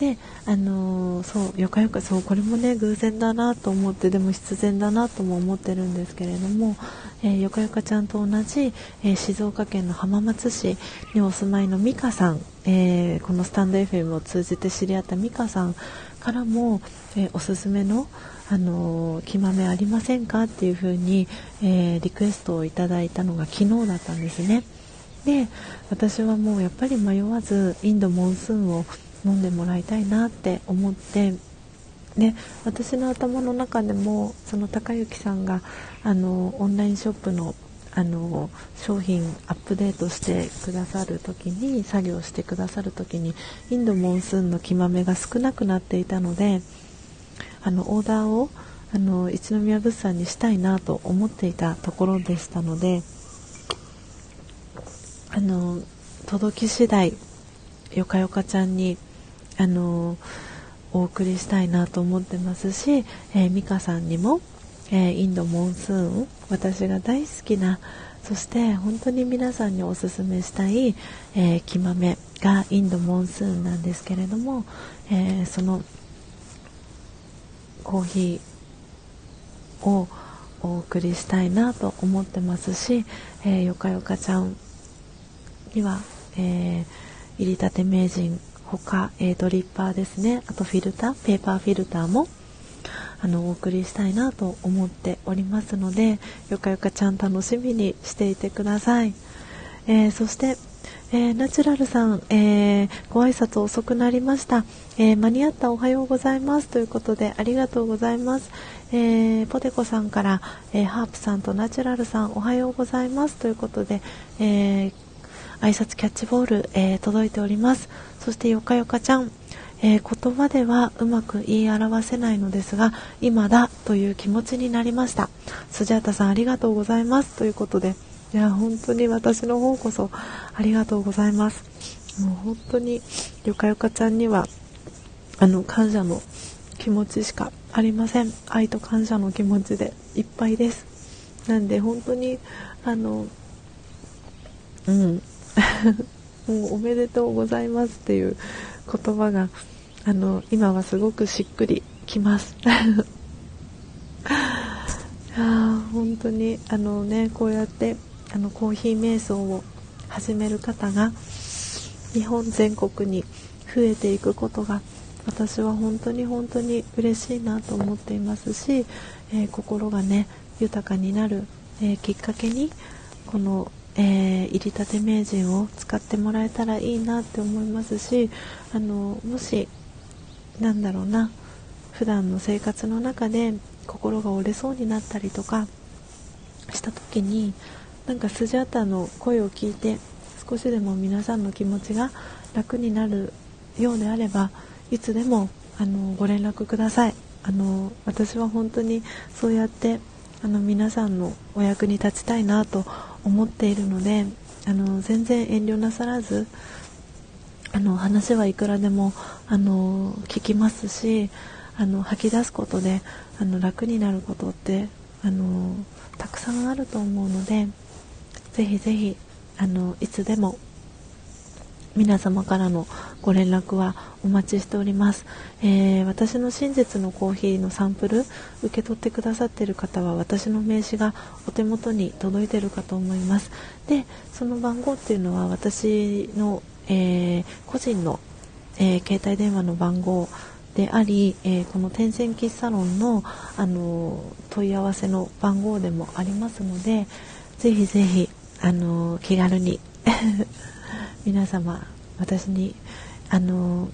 であのー、そうよかよかそうこれもね偶然だなと思ってでも必然だなとも思ってるんですけれども、えー、よかよかちゃんと同じ、えー、静岡県の浜松市にお住まいの美香さん、えこのスタンド FM を通じて知り合った美香さんからも、えおすすめのあの木豆ありませんかっていう風に、えリクエストをいただいたのが昨日だったんですね。で私はもうやっぱり迷わずインドモンスーンを飲んでもらいたいなって思ってで私の頭の中でもその高之さんがあのオンラインショップのあの商品アップデートしてくださる時に作業してくださる時にインドモンスーンの木豆が少なくなっていたのであのオーダーをあの一宮物産にしたいなと思っていたところでしたのであの届き次第よかよかちゃんにあのお送りしたいなと思ってますし、えー、美香さんにも、えー、インドモンスーン私が大好きなそして本当に皆さんにおすすめしたい、えー、木豆がインドモンスーンなんですけれども、えー、そのコーヒーをお送りしたいなと思ってますし、えー、よかよかちゃんには、えー、入りたて名人他、えー、ドリッパーですね。あとフィルターペーパーフィルターもあのお送りしたいなと思っておりますのでよかよかちゃん楽しみにしていてください、えー、そして、えー、ナチュラルさん、えー、ご挨拶遅くなりました、え間に合ったおはようございます。ということでありがとうございます、えポテコさんから、えハープさんとナチュラルさんおはようございます。ということで、え挨拶キャッチボール、え届いております。そしてよかよかちゃん、えー、言葉ではうまく言い表せないのですが今だという気持ちになりました。スジャータさんありがとうございます。ということでいや本当に私の方こそありがとうございます。もう本当によかよかちゃんにはあの感謝の気持ちしかありません。愛と感謝の気持ちでいっぱいです。なんで本当にあのうん。もうおめでとうございますっていう言葉があの今はすごくしっくりきます。あ本当にあのねこうやってあのコーヒー瞑想を始める方が日本全国に増えていくことが私は本当に本当に嬉しいなと思っていますし、えー、心がね豊かになる、えー、きっかけにこのえー、入りたて名人を使ってもらえたらいいなって思いますしあのもしなんだろうな普段の生活の中で心が折れそうになったりとかした時になんかスジャータの声を聞いて少しでも皆さんの気持ちが楽になるようであればいつでもあのご連絡ください。あの私は本当にそうやってあの皆さんのお役に立ちたいなと思っているのであの全然遠慮なさらずあの話はいくらでもあの聞きますしあの吐き出すことであの楽になることってあのたくさんあると思うのでぜひぜひあのいつでも皆様からのご連絡はお待ちしております、えー、私の真実のコーヒーのサンプル受け取ってくださっている方は私の名刺がお手元に届いているかと思います。でその番号っていうのは私の、えー、個人の、えー、携帯電話の番号であり、えこの天線喫茶論の、あの問い合わせの番号でもありますのでぜひぜひ、あの気軽に皆様私にあの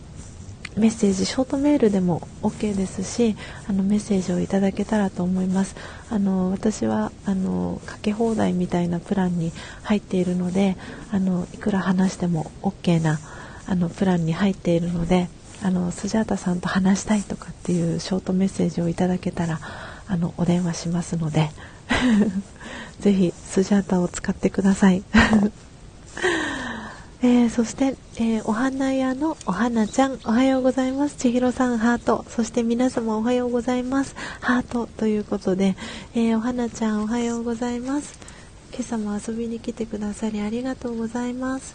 メッセージショートメールでも OK ですしあのメッセージをいただけたらと思います。あの私はあのかけ放題みたいなプランに入っているのであのいくら話しても OK なあのプランに入っているのであのスジャータさんと話したいとかっていうショートメッセージをいただけたらあのお電話しますので ぜひスジャータを使ってください。えー、そして、えー、お花屋のお花ちゃんおはようございます。千尋さんハート。そして皆様おはようございます。ハートということで、えー、お花ちゃんおはようございます。今朝も遊びに来てくださりありがとうございます、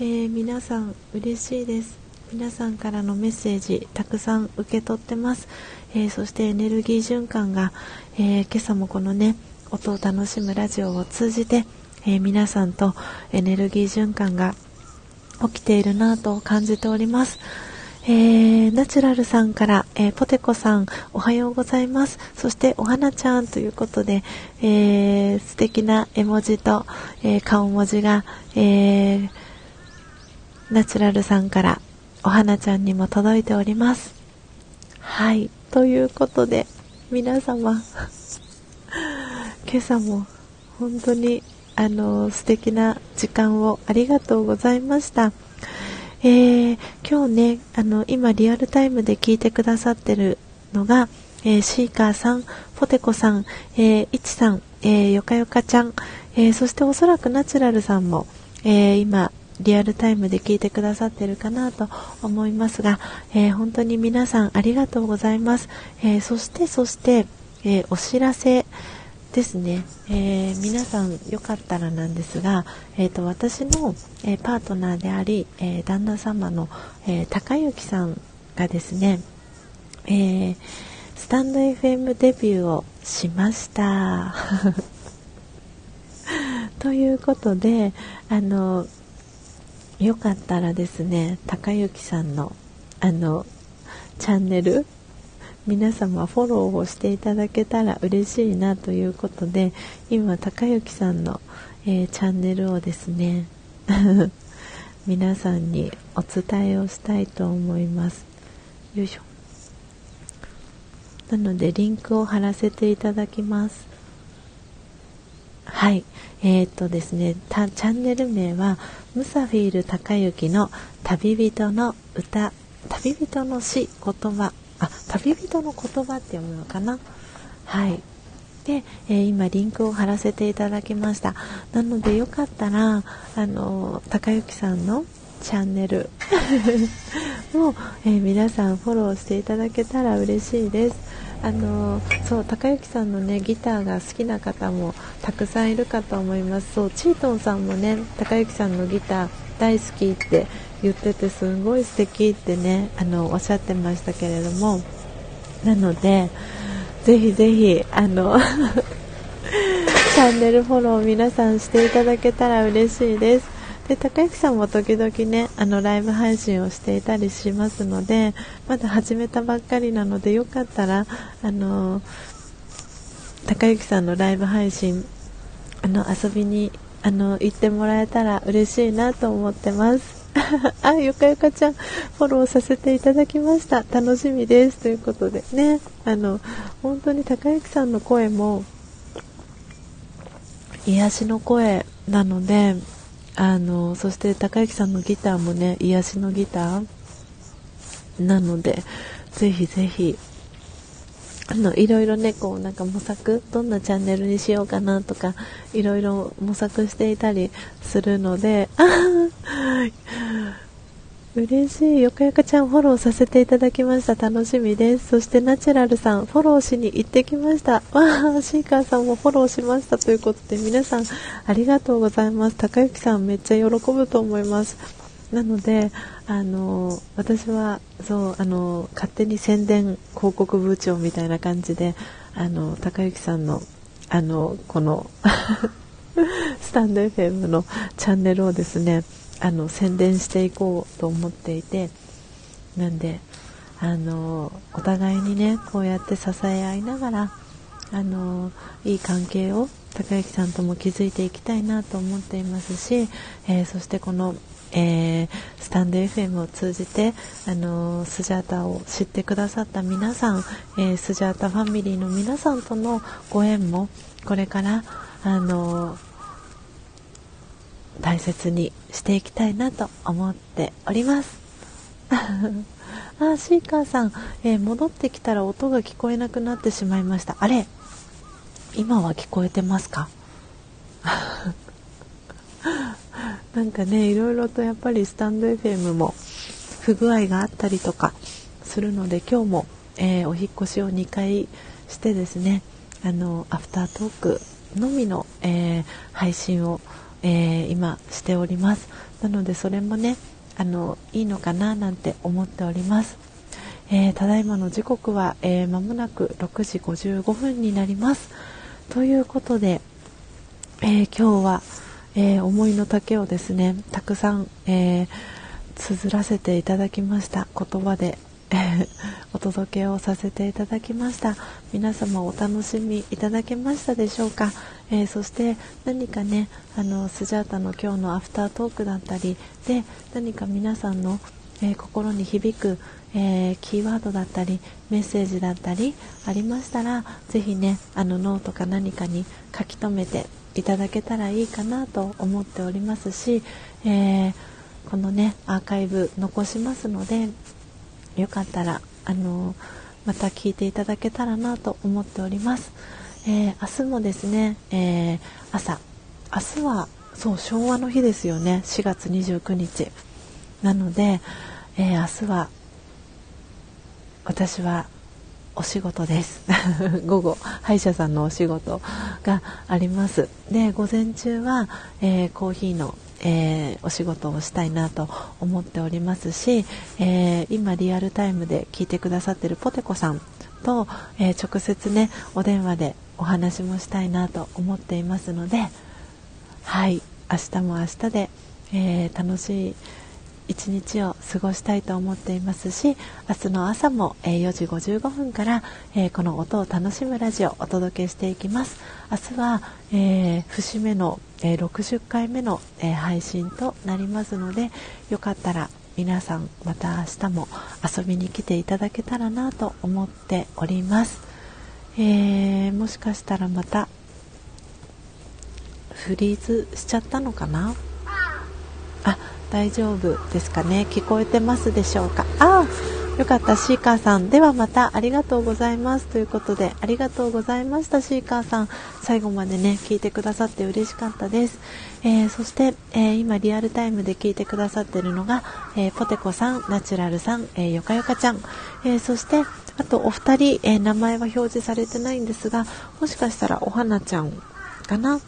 え皆さん嬉しいです。皆さんからのメッセージたくさん受け取ってます、えそしてエネルギー循環が、え今朝もこのね音を楽しむラジオを通じてえー、皆さんとエネルギー循環が起きているなと感じております。えー、ナチュラルさんから、えー、ポテコさん、おはようございます。そして、お花ちゃんということで、えー、素敵な絵文字と、え顔文字が、えナチュラルさんから、お花ちゃんにも届いております。はい。ということで、皆様、今朝も本当にあの素敵な時間をありがとうございました。えー、今日ねあの今リアルタイムで聞いてくださってるのが、えー、シーカーさん、ポテコさん、えー、イチさん、えー、よかよかちゃん、えー、そしておそらくナチュラルさんも、えー、今リアルタイムで聞いてくださってるかなと思いますが、えー、本当に皆さんありがとうございます。えー、そしてそして、えー、お知らせ、ですね、えー、皆さんよかったらなんですが、えーと、私の、えー、パートナーであり、えー、旦那様の、え高之さんがですね、えスタンド FM デビューをしました。ということであのよかったらですね高之さんのあのチャンネル皆様フォローをしていただけたら嬉しいなということで今高之さんの、えー、チャンネルをですね 皆さんにお伝えをしたいと思います。よいしょ。なのでリンクを貼らせていただきます。はい。えー、っとですねチャンネル名はムサフィール高之の旅人の歌旅人の詩言葉あ旅人の言葉って読むのかな？はい。で、えー、今リンクを貼らせていただきました。なのでよかったらあの高之さんのチャンネル を、えー、皆さんフォローしていただけたら嬉しいです。あのそう高之さんのねギターが好きな方もたくさんいるかと思います。そうチートンさんもね高之さんのギター大好きって言っててすごい素敵ってねあのおっしゃってましたけれども。なのでぜひぜひあの チャンネルフォロー皆さんしていただけたら嬉しいです。で高之さんも時々ねあのライブ配信をしていたりしますのでまだ始めたばっかりなのでよかったらあの高之さんのライブ配信あの遊びにあの行ってもらえたら嬉しいなと思ってます。あ、よかよかちゃん、フォローさせていただきました。楽しみです。ということでね、あの、本当に高之さんの声も、癒しの声なので、あの、そして高之さんのギターもね、癒しのギターなので、ぜひぜひ、あの、いろいろね、こう、なんか模索、どんなチャンネルにしようかなとか、いろいろ模索していたりするので、あ 嬉しい。よかよかちゃんフォローさせていただきました。楽しみです。そしてナチュラルさん、フォローしに行ってきました。わー、シーカーさんもフォローしましたということで、皆さんありがとうございます。高之さんめっちゃ喜ぶと思います。なので、あの私はそうあの勝手に宣伝広告部長みたいな感じであの高之さんのあのこの スタンド FM のチャンネルをですねあの宣伝していこうと思っていてなんであのお互いにねこうやって支え合いながらあのいい関係を高之さんとも気づいていきたいなと思っていますし、えー、そしてこの、えー、スタンド FM を通じて、あのスジャータを知ってくださった皆さん、えー、スジャータファミリーの皆さんとのご縁もこれから、あの大切にしていきたいなと思っております。あ、シーカーさん、えー、戻ってきたら音が聞こえなくなってしまいました。あれ今は聞こえてますか？なんかね、いろいろとやっぱりスタンド FM も不具合があったりとかするので、今日も、えー、お引越しを2回してですね、あの、アフタートークのみの、えー、配信を、えー、今しております。なのでそれもね、あのいいのかななんて思っております、えー、ただいまの時刻は、えー、間もなく6時55分になりますということで、えー、今日は、え思いの丈をですねたくさん、え綴らせていただきました。言葉で お届けをさせていただきました。皆様お楽しみいただけましたでしょうか、えー、そして何かねあのスジャータの今日のアフタートークだったりで何か皆さんの、え、心に響く、えー、キーワードだったりメッセージだったりありましたらぜひねあのノートか何かに書き留めていただけたらいいかなと思っておりますし、えこのねアーカイブ残しますのでよかったらあのまた聞いていただけたらなと思っております、えー、明日もですね、えー、朝。明日はそう昭和の日ですよね。4月29日。なので、えー、明日は私はお仕事です。午後歯医者さんのお仕事があります。で午前中は、えー、コーヒーのえー、お仕事をしたいなと思っておりますし、えー、今リアルタイムで聞いてくださってるポテコさんと、えー、直接ねお電話でお話もしたいなと思っていますのではい明日も明日で、え楽しい一日を過ごしたいと思っていますし明日の朝も、え4時55分から、えこの音を楽しむラジオをお届けしていきます。明日は、え節目の、え60回目の、え配信となりますのでよかったら皆さんまた明日も遊びに来ていただけたらなと思っております、えー、もしかしたらまたフリーズしちゃったのかな？大丈夫ですかね？聞こえてますでしょうか？あよかった。シーカーさん。ではまたありがとうございます。ということでありがとうございました。シーカーさん最後までね聞いてくださって嬉しかったです、えー、そして、えー、今リアルタイムで聞いてくださっているのが、えー、ポテコさんナチュラルさん、えよかよかちゃん、えそしてあとお二人、え名前は表示されてないんですがもしかしたらお花ちゃんかな？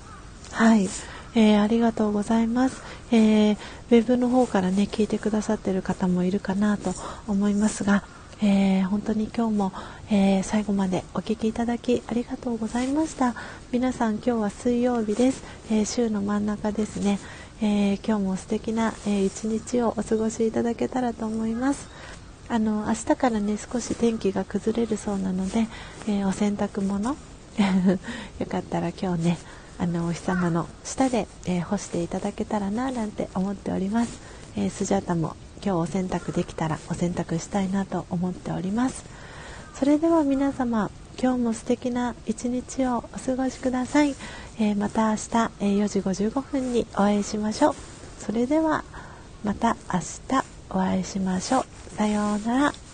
はい。えー、ありがとうございます、えー、ウェブの方からね聞いてくださってる方もいるかなと思いますが、えー、本当に今日も、え最後までお聴きいただきありがとうございました。皆さん今日は水曜日です、え週の真ん中ですね、え今日も素敵な、え一日をお過ごしいただけたらと思います。あの明日からね少し天気が崩れるそうなので、えお洗濯物。よかったら今日ねあのお日様の下で、えー、干していただけたらななんて思っております、えー、スジャータも今日お洗濯できたらお洗濯したいなと思っております。それでは皆様今日も素敵な一日をお過ごしください、えー、また明日、え4時55分にお会いしましょう。それではまた明日お会いしましょう。さようなら。